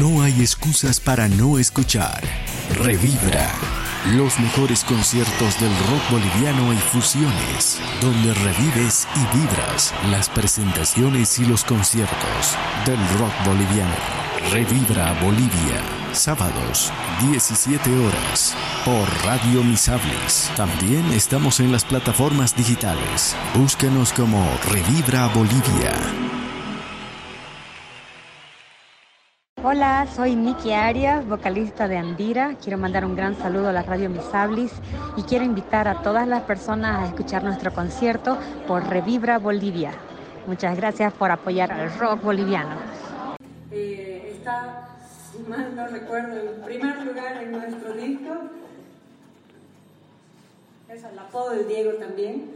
No hay excusas para no escuchar. Revibra. Los mejores conciertos del rock boliviano y fusiones, donde revives y vibras las presentaciones y los conciertos del rock boliviano. Revibra Bolivia, sábados, 17 horas, por Radio Misablis. También estamos en las plataformas digitales. Búsquenos como Revibra Bolivia. Hola, soy Nikki Arias, vocalista de Andira. Quiero mandar un gran saludo a la radio Misablis y quiero invitar a todas las personas a escuchar nuestro concierto por Revibra Bolivia. Muchas gracias por apoyar al rock boliviano. Eh, está, si mal no recuerdo, en primer lugar en nuestro disco. Es el apodo de Diego también.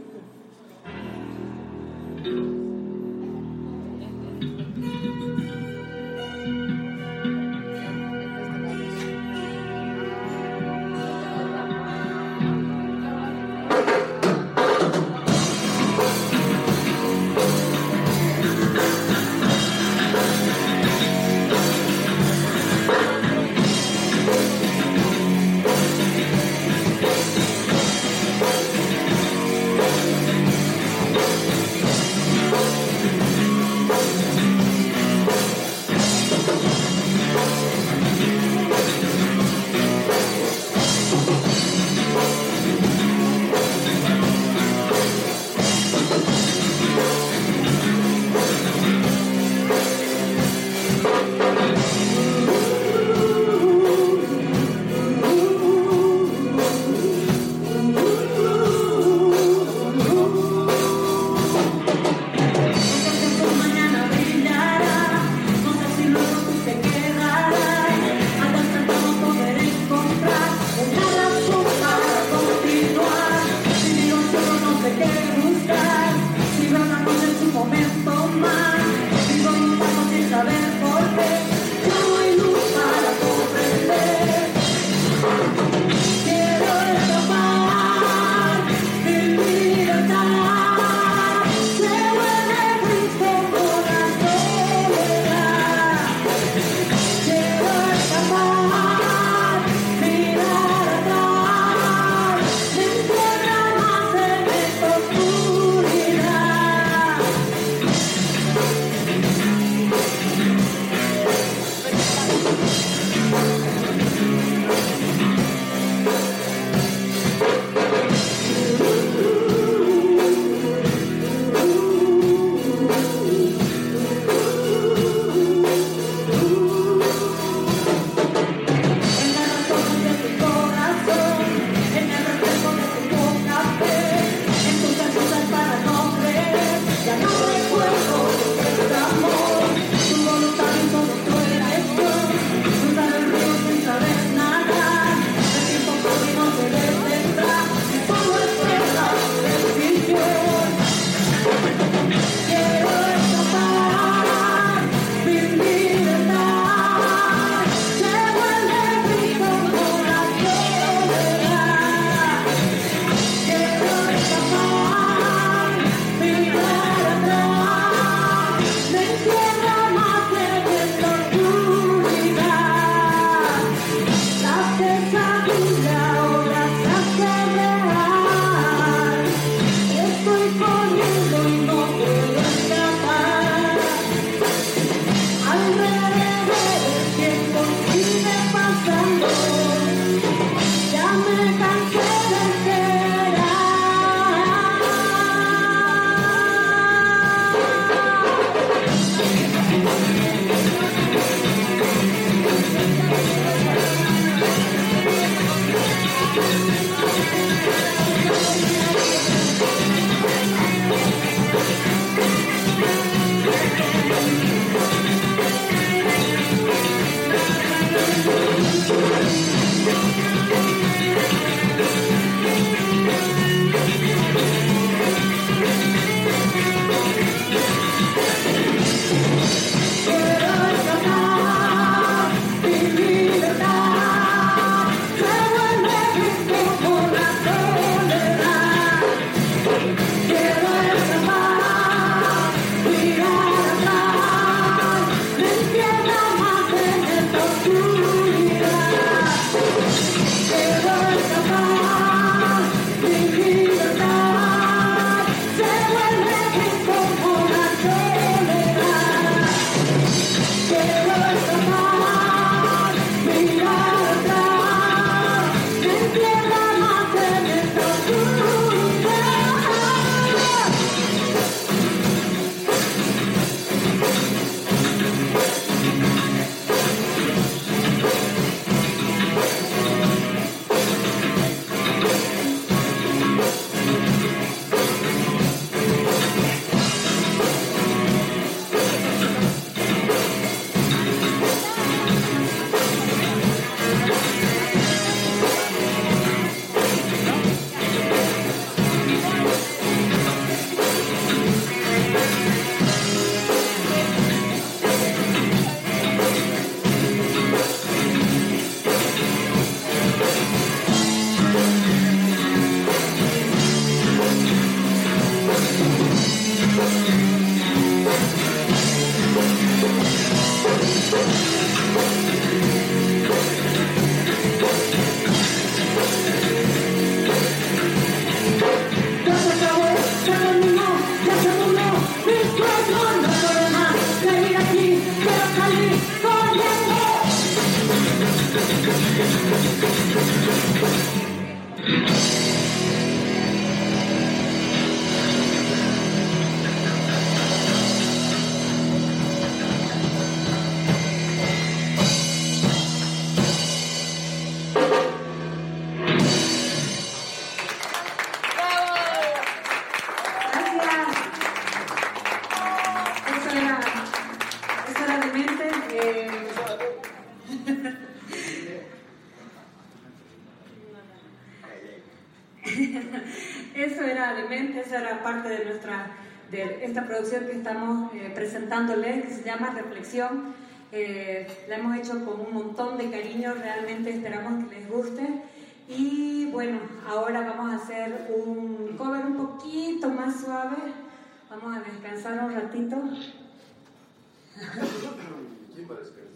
Presentándoles, que se llama Reflexión. Eh, la hemos hecho con un montón de cariño, realmente esperamos que les guste. Y bueno, ahora vamos a hacer un cover un poquito más suave. Vamos a descansar un ratito. can't believe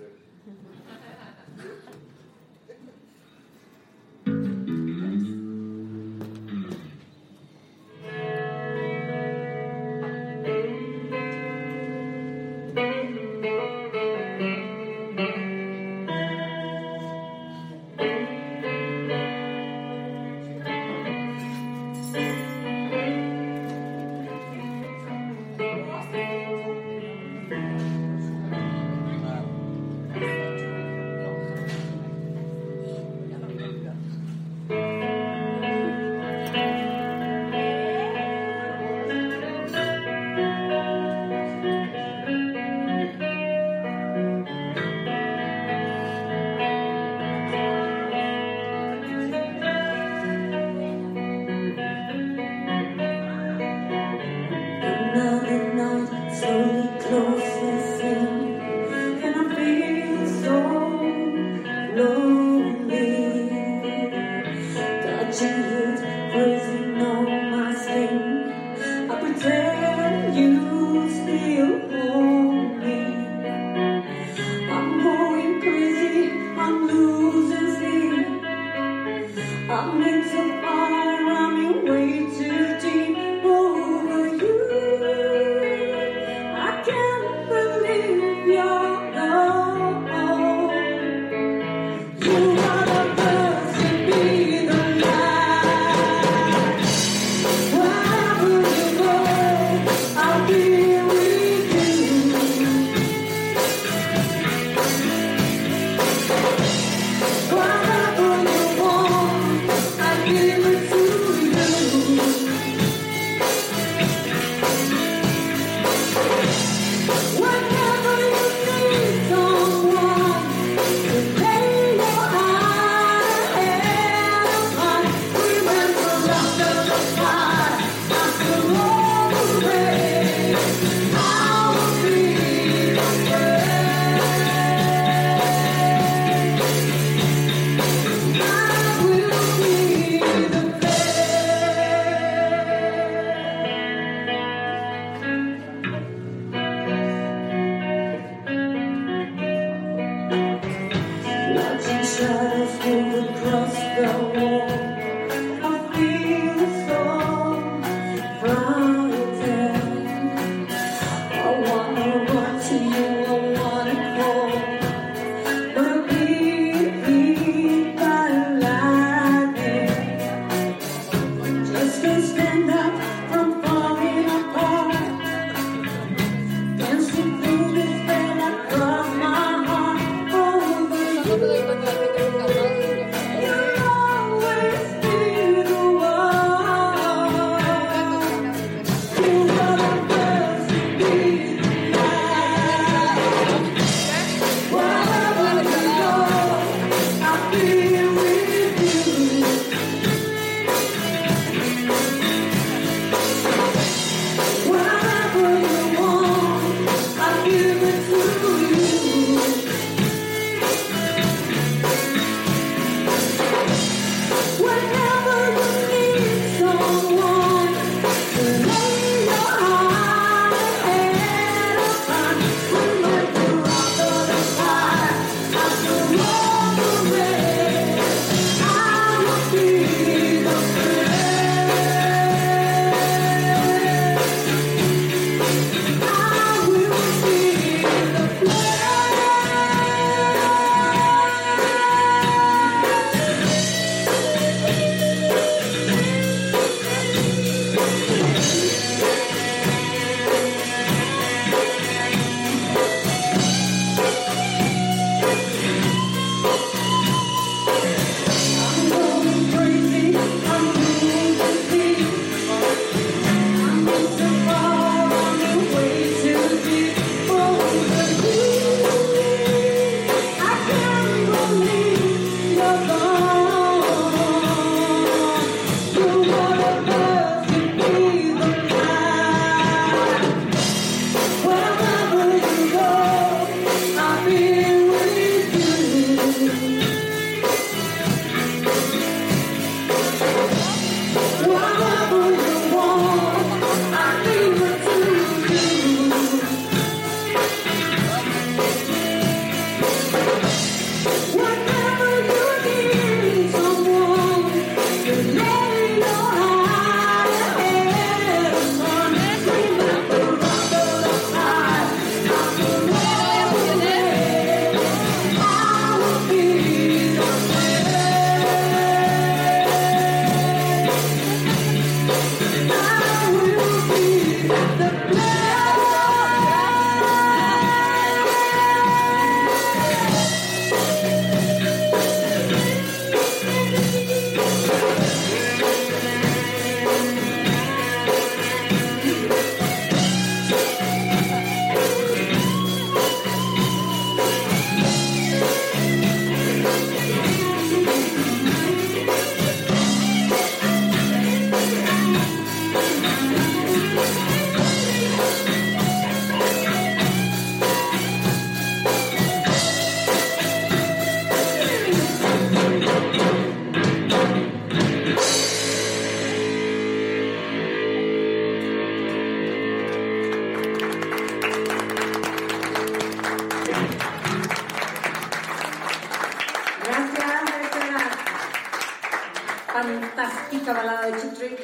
Tica Balada de Chitrick.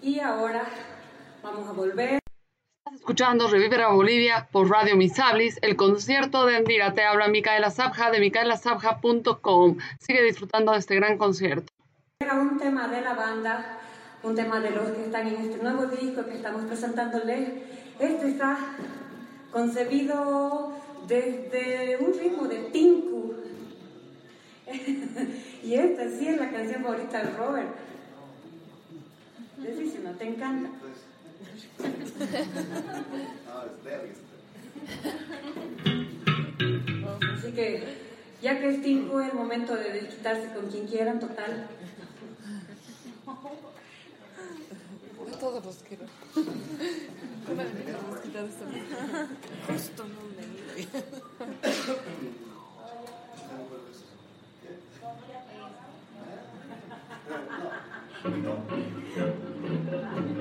Y ahora vamos a volver. Estás escuchando Revivera Bolivia por Radio Misablis, el concierto de Andira. Te habla Micaela Sabja de micaelasabja.com. Sigue disfrutando de este gran concierto. Era un tema de la banda, un tema de los que están en este nuevo disco que estamos presentándoles. Este está concebido desde un ritmo de tinku. y esta sí es la canción favorita de Robert. Decí si no te encanta. Así que, ya que es es el momento de desquitarse con quien quieran, total. Todos los quiero. Justo no me やった!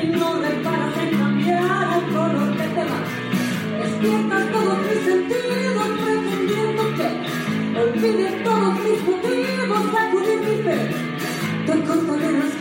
que no reparas en cambiar el color que te da. Despiertas todos mis sentidos pretendiendo que olvides todos mis motivos, sacudir mi fe. Te condoleras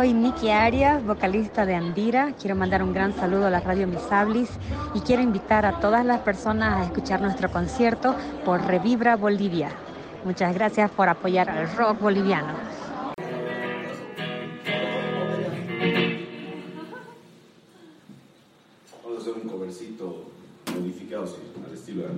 soy Miki Arias, vocalista de Andira. Quiero mandar un gran saludo a la radio Misablis y quiero invitar a todas las personas a escuchar nuestro concierto por Revibra Bolivia. Muchas gracias por apoyar al rock boliviano. Vamos a hacer un covercito modificado sí, al estilo de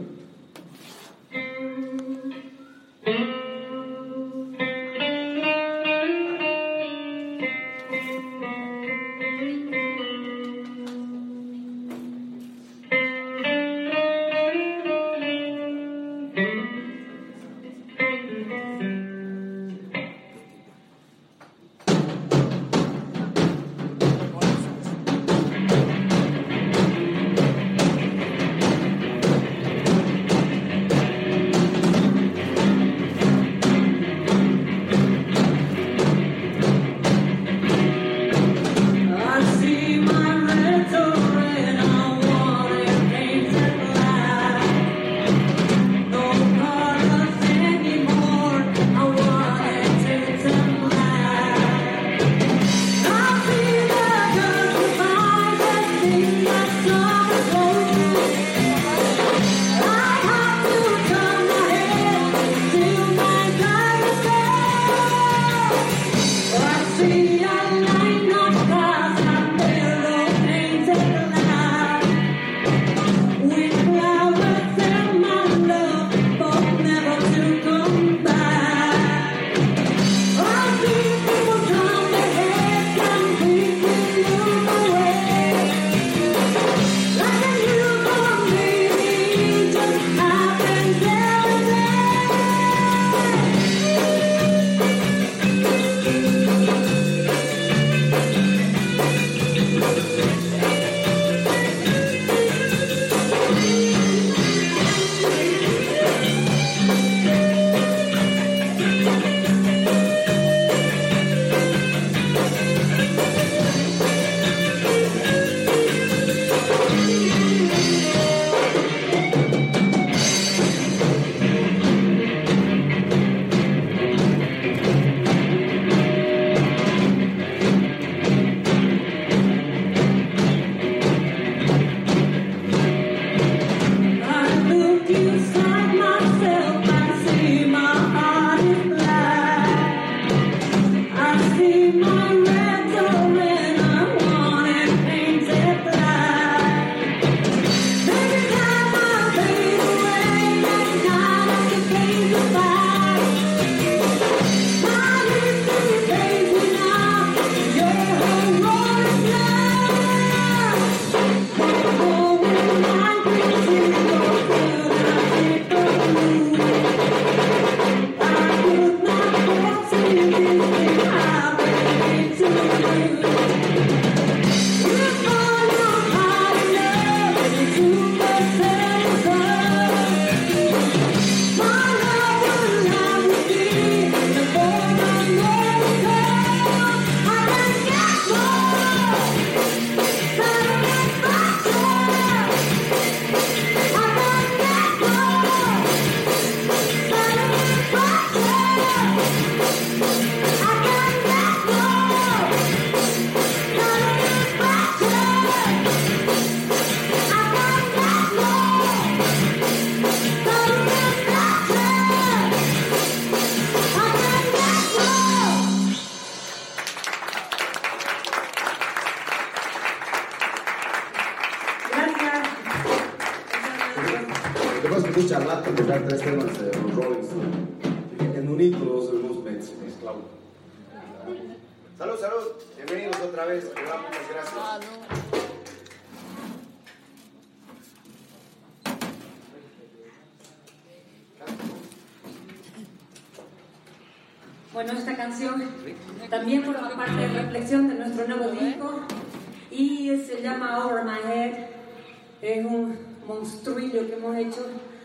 monstruillo que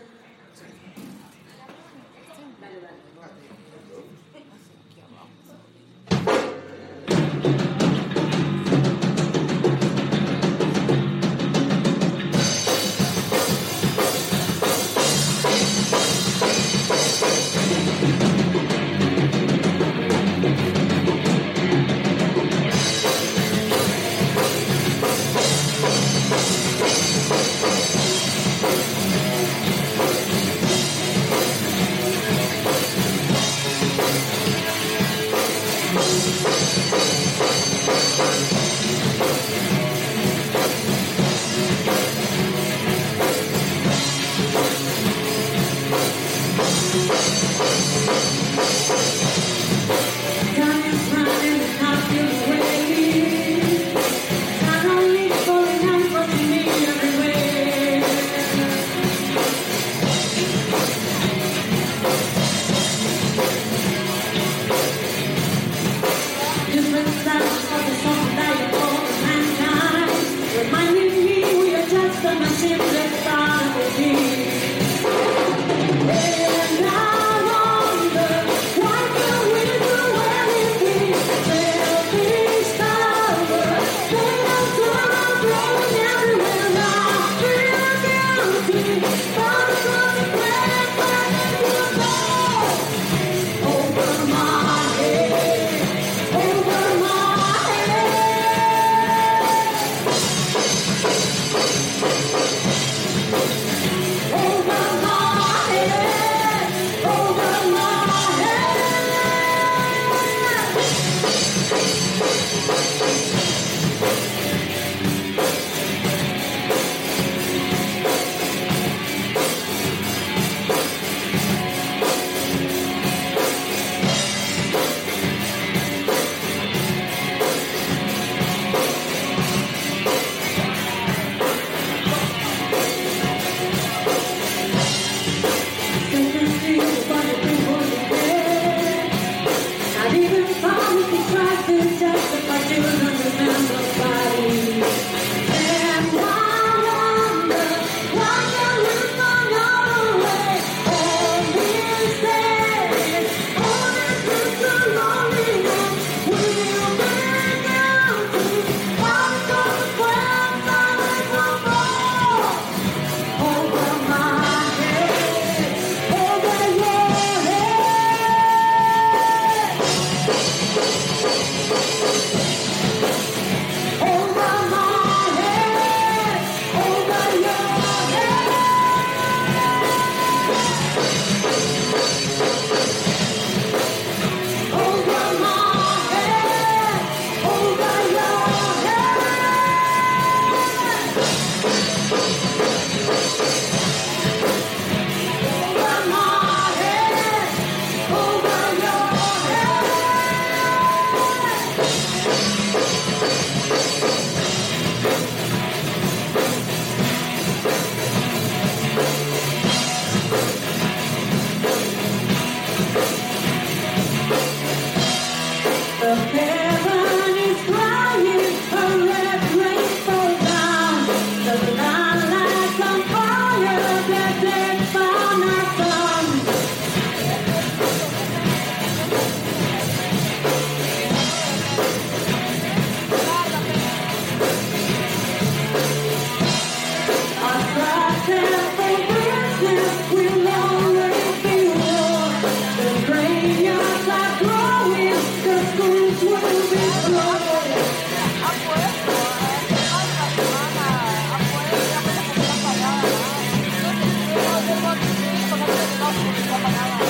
parada.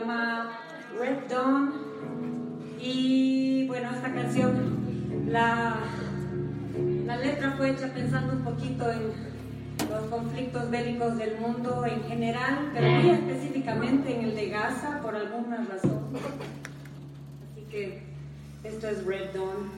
Llama Red Dawn. Y bueno, esta canción, la, la letra fue hecha pensando un poquito en los conflictos bélicos del mundo en general, pero muy específicamente en el de Gaza por alguna razón. Así que esto es Red Dawn.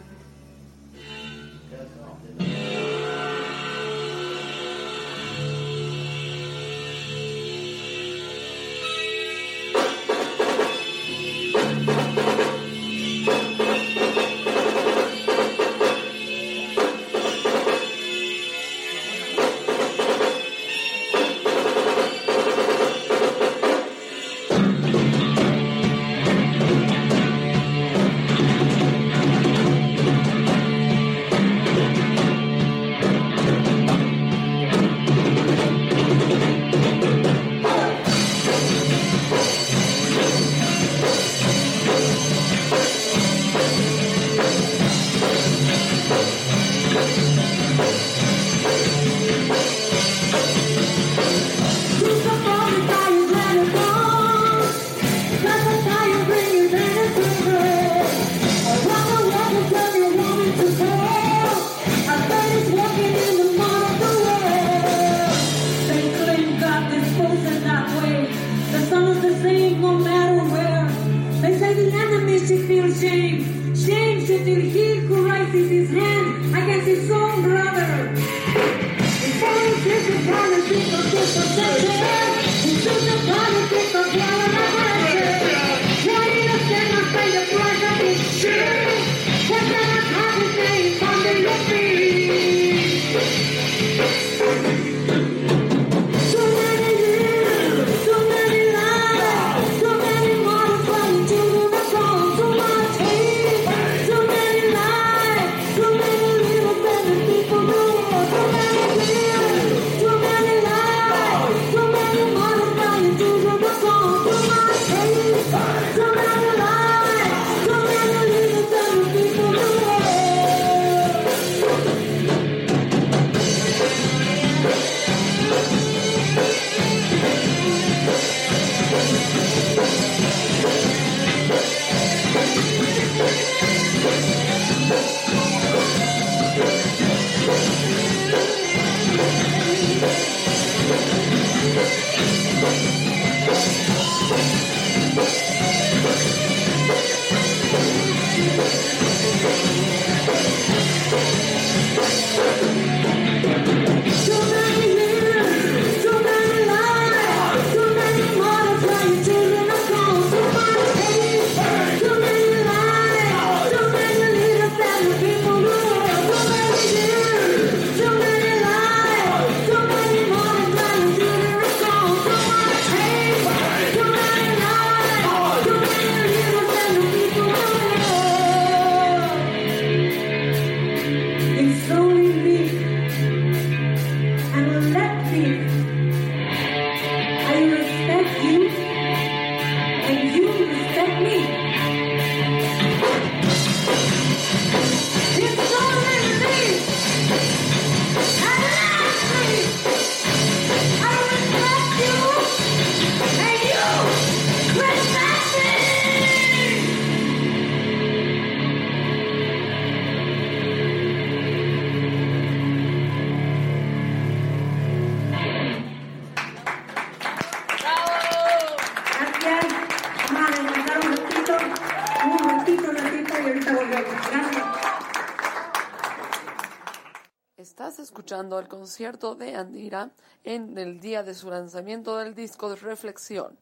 el concierto de Andira en el día de su lanzamiento del disco de Reflexión.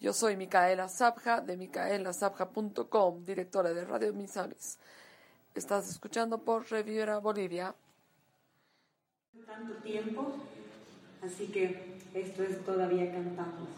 Yo soy Micaela Zabja de micaelasabja.com, directora de Radio Misalis. Estás escuchando por Reviera Bolivia. Tanto tiempo, así que esto es todavía cantamos.